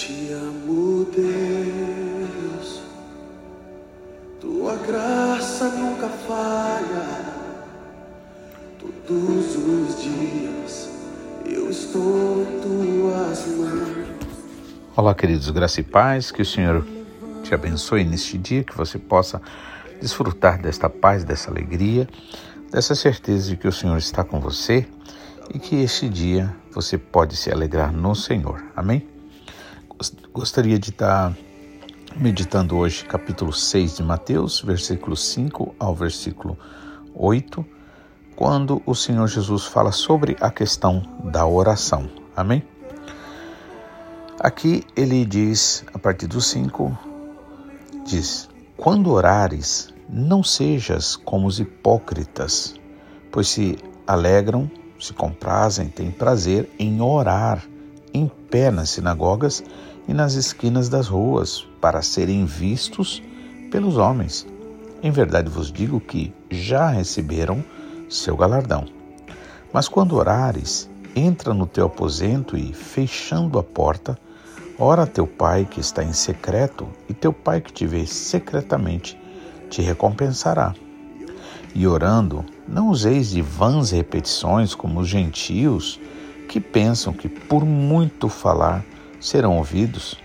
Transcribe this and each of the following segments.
te amo, Deus. Tua graça nunca falha. Todos os dias eu estou em tuas mãos. Olá, queridos, graça e paz, que o Senhor te abençoe neste dia, que você possa desfrutar desta paz, dessa alegria, dessa certeza de que o Senhor está com você e que este dia você pode se alegrar no Senhor. Amém? Gostaria de estar meditando hoje capítulo 6 de Mateus, versículo 5 ao versículo 8, quando o Senhor Jesus fala sobre a questão da oração. Amém? Aqui ele diz, a partir do 5, diz: Quando orares, não sejas como os hipócritas, pois se alegram, se comprazem, têm prazer em orar em pé nas sinagogas e nas esquinas das ruas, para serem vistos pelos homens. Em verdade vos digo que já receberam seu galardão. Mas quando orares, entra no teu aposento e, fechando a porta, ora a teu pai que está em secreto, e teu pai que te vê secretamente te recompensará. E orando, não useis de vãs repetições como os gentios, que pensam que por muito falar serão ouvidos.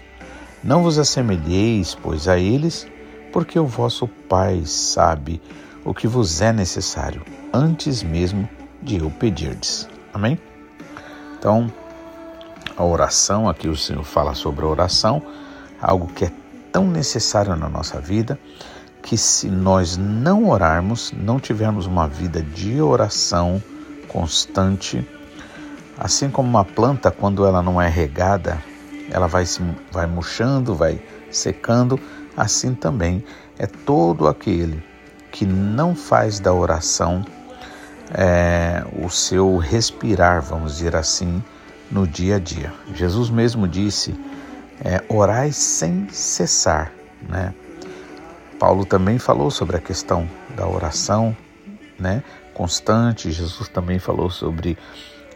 Não vos assemelheis, pois, a eles, porque o vosso Pai sabe o que vos é necessário, antes mesmo de eu pedirdes. Amém? Então, a oração, aqui o Senhor fala sobre a oração, algo que é tão necessário na nossa vida, que se nós não orarmos, não tivermos uma vida de oração constante, assim como uma planta, quando ela não é regada, ela vai, se, vai murchando, vai secando, assim também é todo aquele que não faz da oração é, o seu respirar, vamos dizer assim, no dia a dia. Jesus mesmo disse: é, orai sem cessar, né? Paulo também falou sobre a questão da oração, né? Constante. Jesus também falou sobre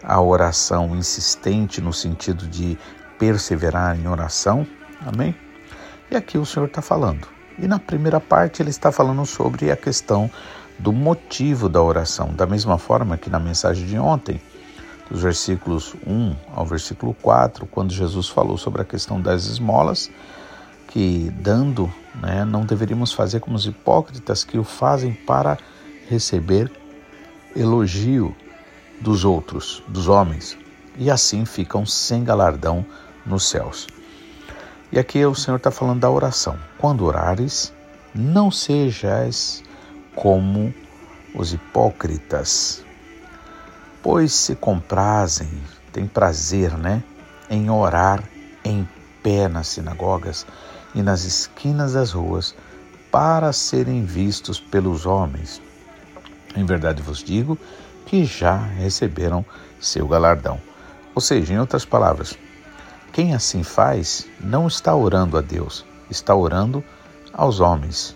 a oração insistente no sentido de perseverar em oração. Amém? E aqui o Senhor está falando. E na primeira parte ele está falando sobre a questão do motivo da oração, da mesma forma que na mensagem de ontem, dos versículos 1 ao versículo 4, quando Jesus falou sobre a questão das esmolas, que dando, né, não deveríamos fazer como os hipócritas que o fazem para receber elogio dos outros, dos homens, e assim ficam sem galardão nos céus. E aqui o Senhor está falando da oração. Quando orares, não sejais como os hipócritas, pois se comprazem, têm prazer, né, em orar em pé nas sinagogas e nas esquinas das ruas, para serem vistos pelos homens. Em verdade vos digo que já receberam seu galardão. Ou seja, em outras palavras, quem assim faz não está orando a Deus, está orando aos homens.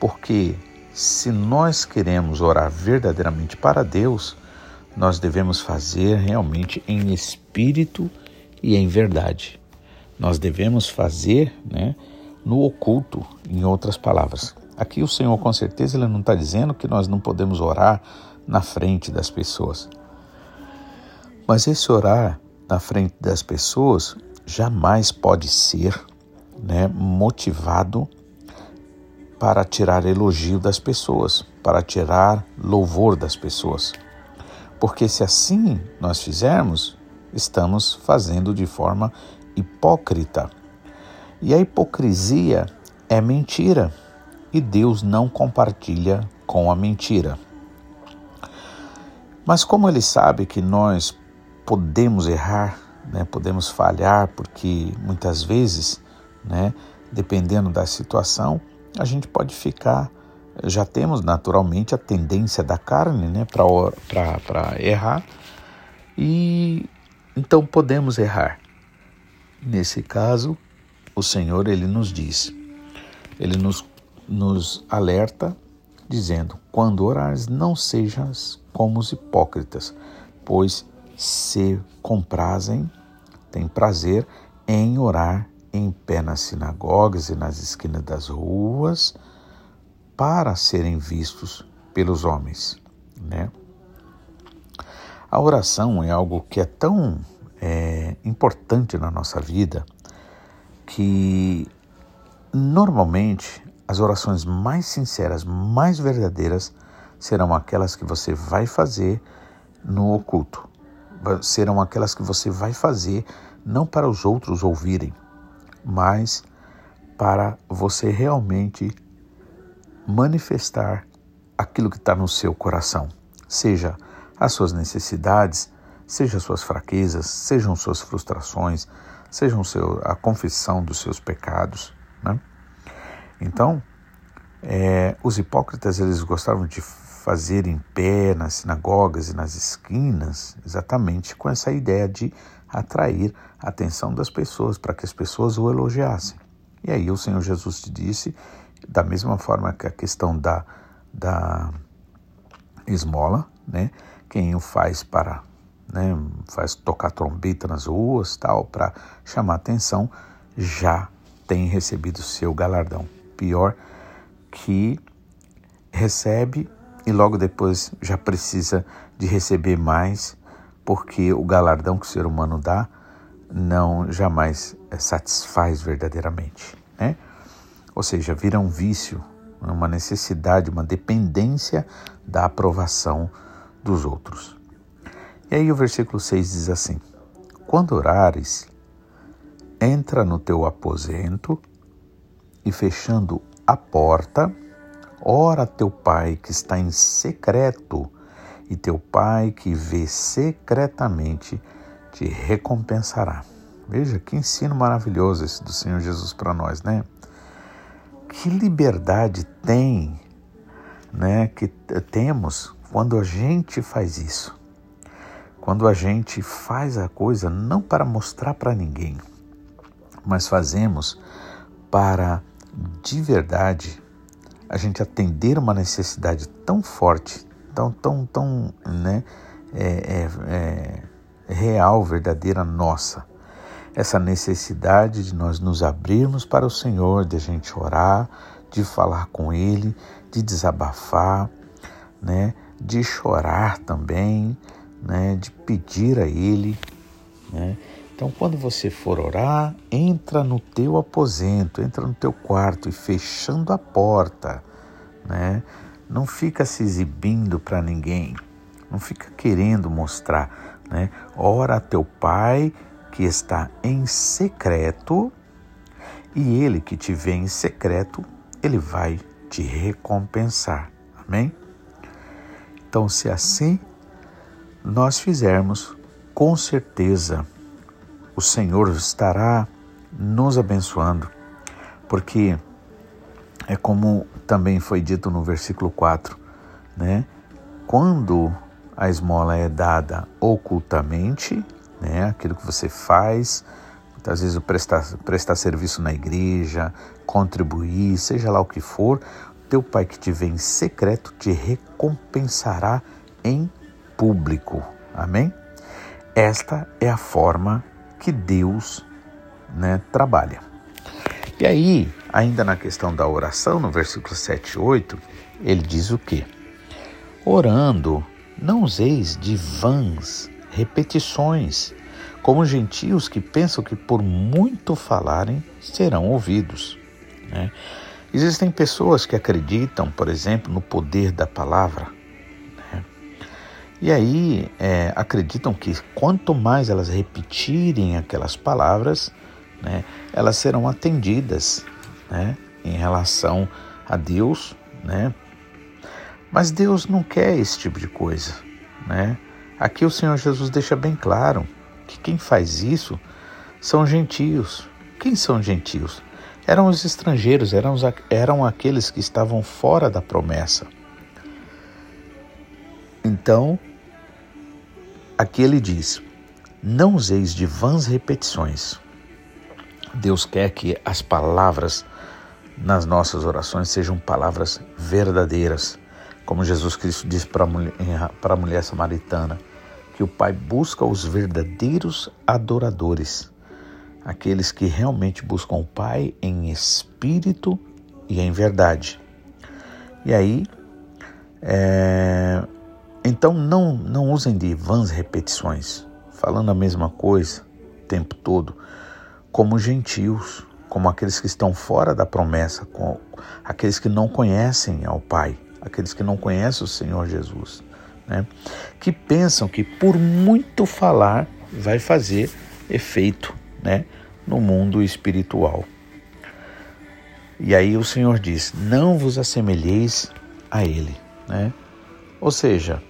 Porque se nós queremos orar verdadeiramente para Deus, nós devemos fazer realmente em espírito e em verdade. Nós devemos fazer né, no oculto, em outras palavras. Aqui o Senhor, com certeza, ele não está dizendo que nós não podemos orar na frente das pessoas. Mas esse orar na frente das pessoas jamais pode ser né, motivado para tirar elogio das pessoas, para tirar louvor das pessoas. Porque se assim nós fizermos, estamos fazendo de forma hipócrita. E a hipocrisia é mentira, e Deus não compartilha com a mentira. Mas como ele sabe que nós podemos errar, né, podemos falhar, porque muitas vezes, né, dependendo da situação, a gente pode ficar. Já temos naturalmente a tendência da carne né, para errar, e então podemos errar. Nesse caso, o Senhor ele nos diz, ele nos, nos alerta, dizendo: quando orares, não sejas como os hipócritas, pois se comprazem, têm prazer em orar em pé nas sinagogas e nas esquinas das ruas para serem vistos pelos homens, né? A oração é algo que é tão é, importante na nossa vida que normalmente as orações mais sinceras, mais verdadeiras, serão aquelas que você vai fazer no oculto. Serão aquelas que você vai fazer não para os outros ouvirem, mas para você realmente manifestar aquilo que está no seu coração, seja as suas necessidades, seja as suas fraquezas, sejam suas frustrações, sejam seu, a confissão dos seus pecados. Né? Então, é, os hipócritas eles gostavam de fazer em pé nas sinagogas e nas esquinas, exatamente com essa ideia de atrair a atenção das pessoas, para que as pessoas o elogiassem. E aí o Senhor Jesus te disse, da mesma forma que a questão da, da esmola, né? Quem o faz para, né, faz tocar trombeta nas ruas, tal, para chamar atenção, já tem recebido seu galardão. Pior que recebe e logo depois já precisa de receber mais, porque o galardão que o ser humano dá não jamais satisfaz verdadeiramente, né? Ou seja, vira um vício, uma necessidade, uma dependência da aprovação dos outros. E aí o versículo 6 diz assim: Quando orares, entra no teu aposento e fechando a porta, ora teu pai que está em secreto, e teu pai que vê secretamente te recompensará. Veja que ensino maravilhoso esse do Senhor Jesus para nós, né? Que liberdade tem, né, que temos quando a gente faz isso. Quando a gente faz a coisa não para mostrar para ninguém, mas fazemos para de verdade a gente atender uma necessidade tão forte, tão, tão, tão né, é, é, é real, verdadeira nossa. Essa necessidade de nós nos abrirmos para o Senhor, de a gente orar, de falar com Ele, de desabafar, né? de chorar também, né, de pedir a Ele. Né? Então, quando você for orar, entra no teu aposento, entra no teu quarto e fechando a porta, né? Não fica se exibindo para ninguém, não fica querendo mostrar, né? Ora a teu Pai que está em secreto, e ele que te vê em secreto, ele vai te recompensar. Amém? Então, se assim nós fizermos, com certeza o Senhor estará nos abençoando, porque é como também foi dito no versículo 4, né? Quando a esmola é dada ocultamente, né? Aquilo que você faz, muitas vezes prestar, prestar serviço na igreja, contribuir, seja lá o que for, teu Pai que te vê em secreto te recompensará em público. Amém? Esta é a forma que Deus né, trabalha. E aí, ainda na questão da oração, no versículo 7 e 8, ele diz o quê? Orando, não useis de vãs repetições, como gentios que pensam que por muito falarem serão ouvidos. Né? Existem pessoas que acreditam, por exemplo, no poder da palavra. E aí é, acreditam que quanto mais elas repetirem aquelas palavras, né, elas serão atendidas né, em relação a Deus. Né? Mas Deus não quer esse tipo de coisa. Né? Aqui o Senhor Jesus deixa bem claro que quem faz isso são gentios. Quem são gentios? eram os estrangeiros, eram, os, eram aqueles que estavam fora da promessa. Então, aqui ele diz: Não useis de vãs repetições. Deus quer que as palavras nas nossas orações sejam palavras verdadeiras, como Jesus Cristo disse para a mulher, para a mulher samaritana, que o Pai busca os verdadeiros adoradores aqueles que realmente buscam o Pai em espírito e em verdade. E aí, é... então não, não usem de vãs repetições, falando a mesma coisa o tempo todo, como gentios, como aqueles que estão fora da promessa, com aqueles que não conhecem ao Pai, aqueles que não conhecem o Senhor Jesus, né? que pensam que por muito falar vai fazer efeito né? no mundo espiritual. E aí o Senhor diz: Não vos assemelheis a Ele. Né? Ou seja,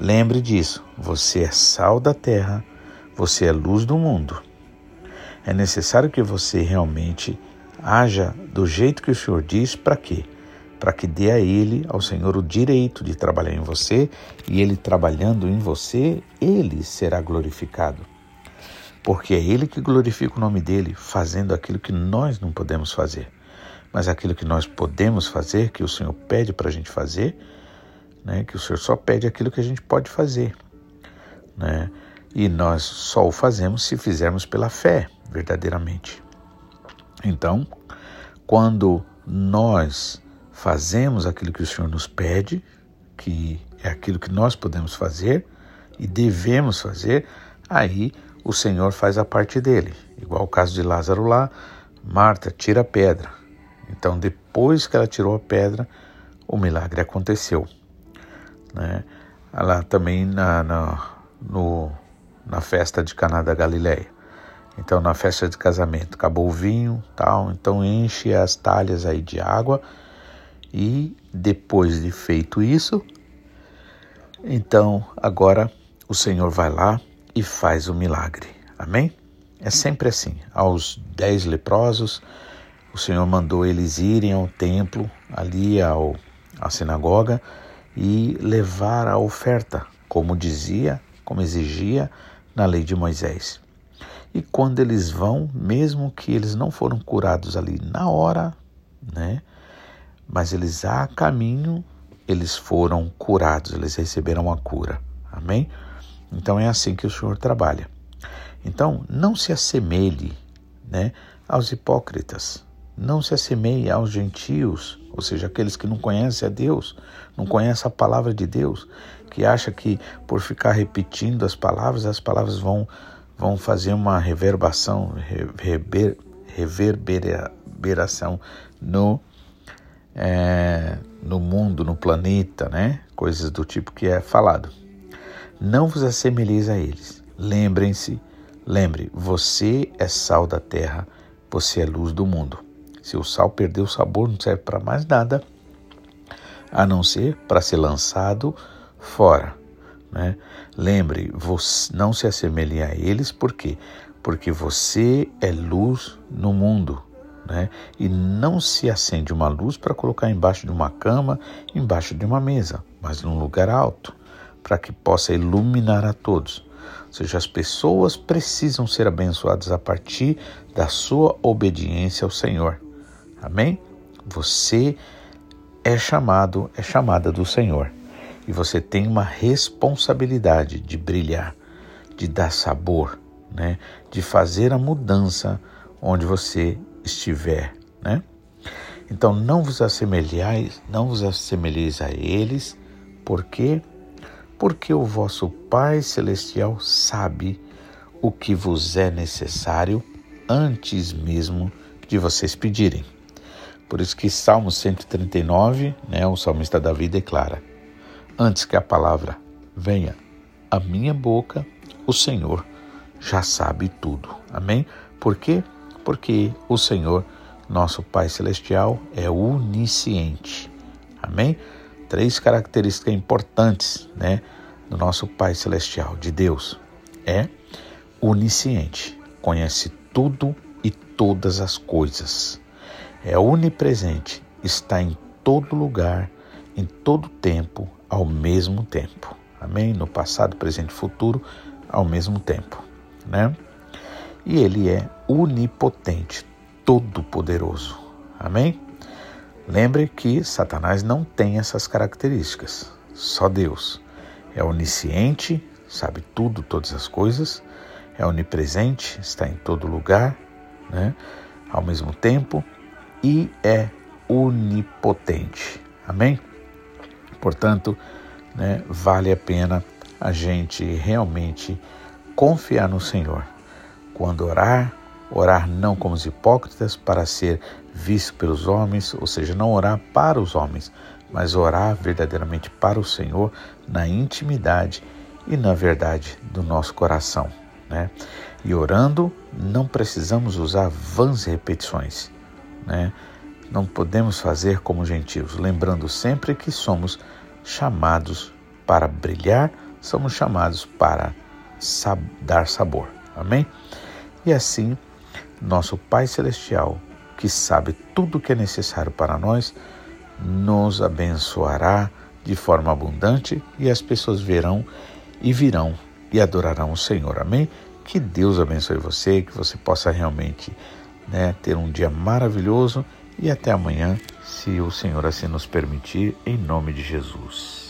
lembre disso: você é sal da terra, você é luz do mundo. É necessário que você realmente haja do jeito que o Senhor diz, para quê? Para que dê a Ele, ao Senhor, o direito de trabalhar em você e Ele trabalhando em você, Ele será glorificado. Porque é Ele que glorifica o nome dele, fazendo aquilo que nós não podemos fazer. Mas aquilo que nós podemos fazer, que o Senhor pede para a gente fazer, né, que o Senhor só pede aquilo que a gente pode fazer. Né? E nós só o fazemos se fizermos pela fé, verdadeiramente. Então, quando nós fazemos aquilo que o Senhor nos pede, que é aquilo que nós podemos fazer e devemos fazer, aí o Senhor faz a parte dele. Igual o caso de Lázaro lá, Marta tira a pedra. Então, depois que ela tirou a pedra, o milagre aconteceu. Né? Lá também na, na, no, na festa de Caná da Galileia. Então, na festa de casamento, acabou o vinho, tal, então enche as talhas aí de água e depois de feito isso, então agora o Senhor vai lá e faz o milagre. Amém? É sempre assim. Aos dez leprosos, o Senhor mandou eles irem ao templo, ali ao, à sinagoga, e levar a oferta, como dizia, como exigia na lei de Moisés. E quando eles vão, mesmo que eles não foram curados ali na hora, né? Mas eles a caminho, eles foram curados, eles receberam a cura. Amém? Então é assim que o Senhor trabalha. Então, não se assemelhe né, aos hipócritas, não se assemelhe aos gentios, ou seja, aqueles que não conhecem a Deus, não conhecem a palavra de Deus, que acha que por ficar repetindo as palavras, as palavras vão, vão fazer uma reverbação, rever, reverberação no, é, no mundo, no planeta, né? Coisas do tipo que é falado. Não vos assemelheis a eles. Lembrem-se, lembre, você é sal da terra, você é luz do mundo. Se o sal perder o sabor, não serve para mais nada, a não ser para ser lançado fora. Né? Lembre, você não se assemelhe a eles, por quê? Porque você é luz no mundo. Né? E não se acende uma luz para colocar embaixo de uma cama, embaixo de uma mesa, mas num lugar alto para que possa iluminar a todos. Ou seja, as pessoas precisam ser abençoadas a partir da sua obediência ao Senhor. Amém? Você é chamado, é chamada do Senhor. E você tem uma responsabilidade de brilhar, de dar sabor, né? de fazer a mudança onde você estiver. Né? Então não vos assemelhais, não vos assemelheis a eles, porque porque o vosso Pai Celestial sabe o que vos é necessário antes mesmo de vocês pedirem. Por isso que Salmo 139, né, o salmista Davi declara: Antes que a palavra venha à minha boca, o Senhor já sabe tudo. Amém? Por quê? Porque o Senhor, nosso Pai Celestial, é onisciente. Amém? três características importantes né, do nosso Pai Celestial, de Deus. É onisciente, conhece tudo e todas as coisas. É onipresente, está em todo lugar, em todo tempo, ao mesmo tempo. Amém? No passado, presente e futuro, ao mesmo tempo. Né? E ele é onipotente, todo-poderoso. Amém? Lembre que Satanás não tem essas características, só Deus. É onisciente, sabe tudo, todas as coisas, é onipresente, está em todo lugar, né? ao mesmo tempo e é onipotente. Amém? Portanto, né, vale a pena a gente realmente confiar no Senhor. Quando orar, orar não como os hipócritas para ser visto pelos homens, ou seja, não orar para os homens, mas orar verdadeiramente para o Senhor na intimidade e na verdade do nosso coração. Né? E orando, não precisamos usar vãs repetições. Né? Não podemos fazer como gentios, lembrando sempre que somos chamados para brilhar, somos chamados para sab dar sabor. Amém? E assim, nosso Pai Celestial, que sabe tudo o que é necessário para nós, nos abençoará de forma abundante e as pessoas verão e virão e adorarão o Senhor. Amém? Que Deus abençoe você, que você possa realmente né, ter um dia maravilhoso e até amanhã, se o Senhor assim nos permitir, em nome de Jesus.